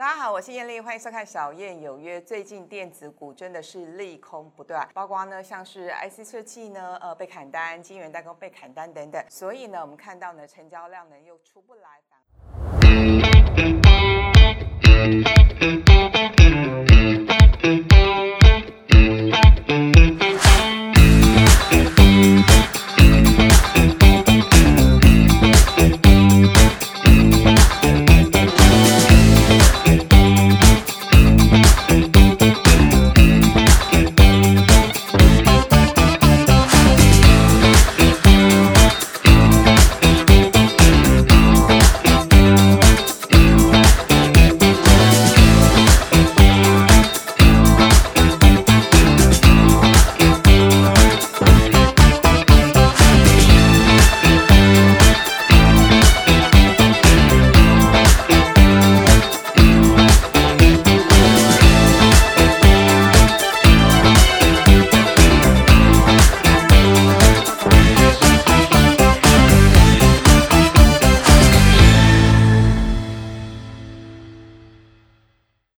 大家好我是艳丽欢迎收看小燕有约。最近电子股真的是利空不断包括呢像是 ic 设计呢呃被砍单金圆代工被砍单等等。所以呢我们看到呢成交量呢又出不来